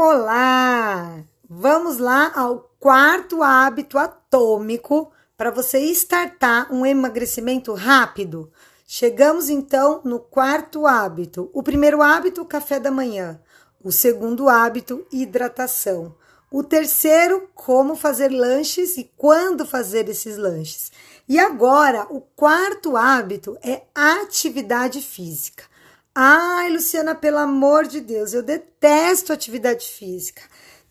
Olá! Vamos lá ao quarto hábito atômico para você startar um emagrecimento rápido. Chegamos então no quarto hábito. O primeiro hábito, café da manhã. O segundo hábito, hidratação. O terceiro, como fazer lanches e quando fazer esses lanches. E agora, o quarto hábito é atividade física. Ai, Luciana, pelo amor de Deus, eu detesto atividade física.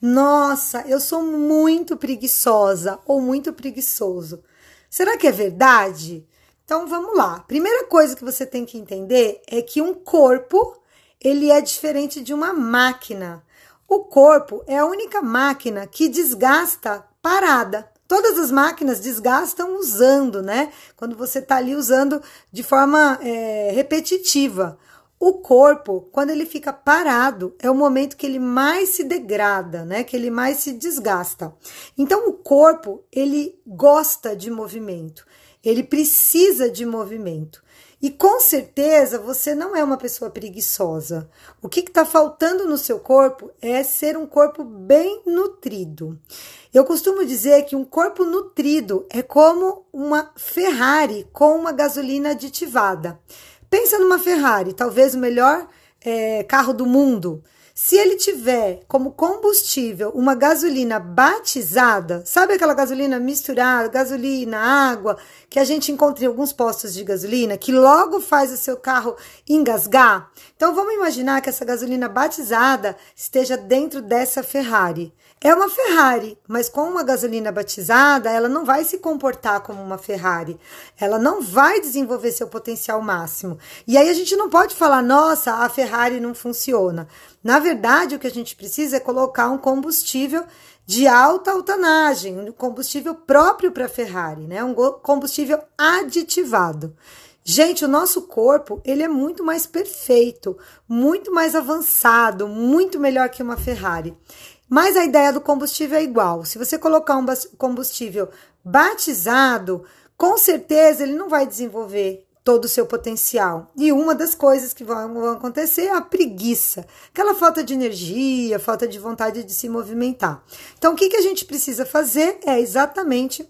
Nossa, eu sou muito preguiçosa ou muito preguiçoso. Será que é verdade? Então vamos lá. Primeira coisa que você tem que entender é que um corpo, ele é diferente de uma máquina. O corpo é a única máquina que desgasta parada. Todas as máquinas desgastam usando, né? Quando você está ali usando de forma é, repetitiva. O corpo, quando ele fica parado, é o momento que ele mais se degrada, né? Que ele mais se desgasta. Então, o corpo, ele gosta de movimento. Ele precisa de movimento. E com certeza você não é uma pessoa preguiçosa. O que está faltando no seu corpo é ser um corpo bem nutrido. Eu costumo dizer que um corpo nutrido é como uma Ferrari com uma gasolina aditivada. Pensa numa Ferrari, talvez o melhor é, carro do mundo. Se ele tiver como combustível uma gasolina batizada, sabe aquela gasolina misturada, gasolina, água, que a gente encontra em alguns postos de gasolina, que logo faz o seu carro engasgar? Então vamos imaginar que essa gasolina batizada esteja dentro dessa Ferrari. É uma Ferrari, mas com uma gasolina batizada, ela não vai se comportar como uma Ferrari. Ela não vai desenvolver seu potencial máximo. E aí a gente não pode falar, nossa, a Ferrari não funciona. Na verdade, o que a gente precisa é colocar um combustível de alta altanagem, um combustível próprio para Ferrari, né? Um combustível aditivado. Gente, o nosso corpo, ele é muito mais perfeito, muito mais avançado, muito melhor que uma Ferrari. Mas a ideia do combustível é igual. Se você colocar um combustível batizado, com certeza ele não vai desenvolver todo o seu potencial. E uma das coisas que vão acontecer é a preguiça, aquela falta de energia, falta de vontade de se movimentar. Então, o que, que a gente precisa fazer é exatamente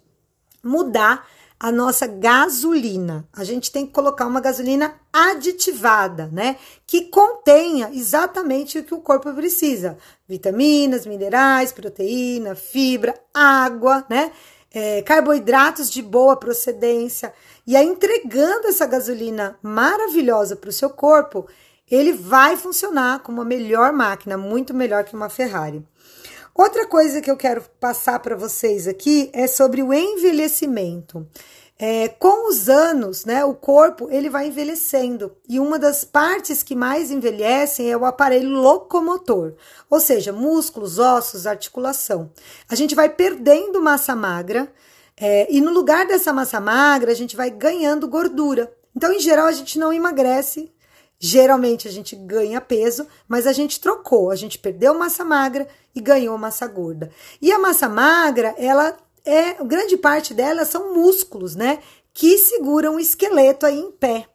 mudar a nossa gasolina. A gente tem que colocar uma gasolina aditivada, né? Que contenha exatamente o que o corpo precisa: vitaminas, minerais, proteína, fibra, água, né? É, carboidratos de boa procedência. E aí, entregando essa gasolina maravilhosa para o seu corpo, ele vai funcionar como a melhor máquina, muito melhor que uma Ferrari. Outra coisa que eu quero passar para vocês aqui é sobre o envelhecimento. É, com os anos, né, o corpo ele vai envelhecendo e uma das partes que mais envelhecem é o aparelho locomotor, ou seja, músculos, ossos, articulação. A gente vai perdendo massa magra é, e no lugar dessa massa magra a gente vai ganhando gordura. Então, em geral, a gente não emagrece Geralmente a gente ganha peso, mas a gente trocou, a gente perdeu massa magra e ganhou massa gorda. E a massa magra, ela é, grande parte dela são músculos, né, que seguram o esqueleto aí em pé.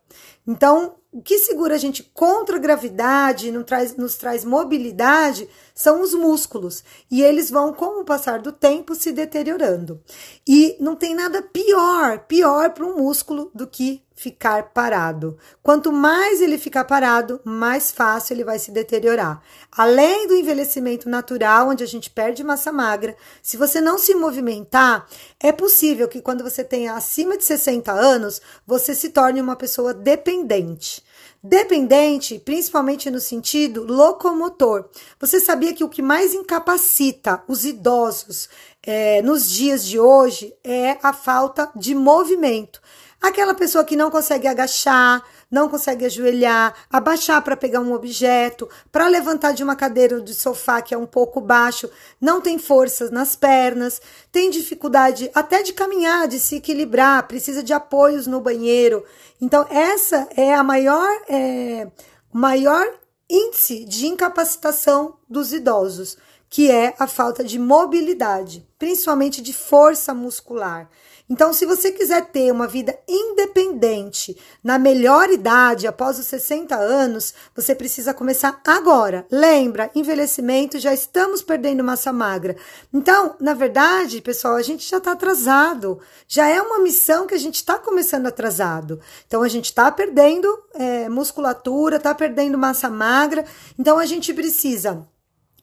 Então, o que segura a gente contra a gravidade, nos traz, nos traz mobilidade, são os músculos. E eles vão, com o passar do tempo, se deteriorando. E não tem nada pior, pior para um músculo do que ficar parado. Quanto mais ele ficar parado, mais fácil ele vai se deteriorar. Além do envelhecimento natural, onde a gente perde massa magra, se você não se movimentar, é possível que quando você tenha acima de 60 anos, você se torne uma pessoa dependente. Dependente, principalmente no sentido locomotor. Você sabia que o que mais incapacita os idosos é, nos dias de hoje é a falta de movimento. Aquela pessoa que não consegue agachar, não consegue ajoelhar, abaixar para pegar um objeto, para levantar de uma cadeira ou de sofá que é um pouco baixo, não tem forças nas pernas, tem dificuldade até de caminhar, de se equilibrar, precisa de apoios no banheiro. Então, essa é a maior, é, maior índice de incapacitação dos idosos que é a falta de mobilidade, principalmente de força muscular. Então, se você quiser ter uma vida independente na melhor idade, após os 60 anos, você precisa começar agora. Lembra, envelhecimento, já estamos perdendo massa magra. Então, na verdade, pessoal, a gente já está atrasado. Já é uma missão que a gente está começando atrasado. Então, a gente está perdendo é, musculatura, está perdendo massa magra. Então, a gente precisa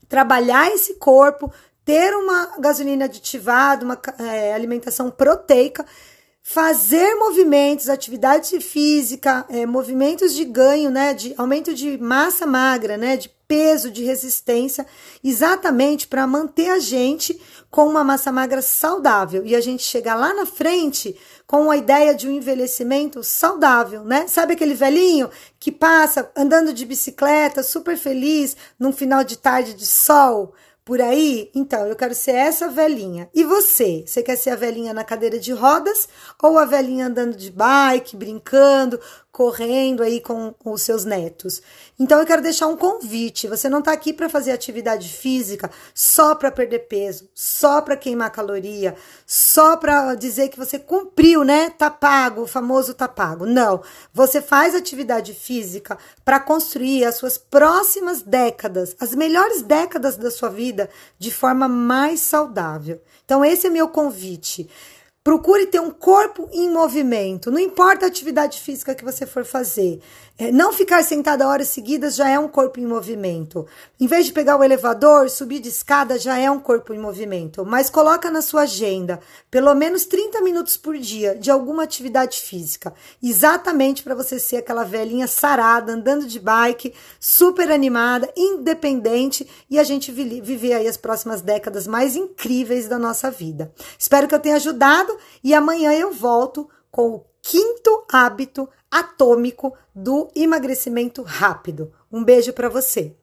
trabalhar esse corpo, ter uma gasolina aditivada, uma é, alimentação proteica, fazer movimentos, atividade física, é, movimentos de ganho, né, de aumento de massa magra, né, de peso, de resistência, exatamente para manter a gente com uma massa magra saudável e a gente chegar lá na frente com a ideia de um envelhecimento saudável, né? Sabe aquele velhinho que passa andando de bicicleta, super feliz, num final de tarde de sol? Por aí? Então, eu quero ser essa velhinha. E você? Você quer ser a velhinha na cadeira de rodas ou a velhinha andando de bike, brincando, correndo aí com, com os seus netos. Então eu quero deixar um convite. Você não está aqui para fazer atividade física só para perder peso, só para queimar caloria, só para dizer que você cumpriu, né? Tá pago, o famoso tá pago. Não. Você faz atividade física para construir as suas próximas décadas, as melhores décadas da sua vida de forma mais saudável. Então esse é meu convite. Procure ter um corpo em movimento, não importa a atividade física que você for fazer. É, não ficar sentada horas seguidas já é um corpo em movimento. Em vez de pegar o elevador, subir de escada já é um corpo em movimento. Mas coloca na sua agenda pelo menos 30 minutos por dia de alguma atividade física. Exatamente para você ser aquela velhinha sarada, andando de bike, super animada, independente e a gente viver aí as próximas décadas mais incríveis da nossa vida. Espero que eu tenha ajudado e amanhã eu volto com o quinto hábito atômico do emagrecimento rápido. Um beijo para você.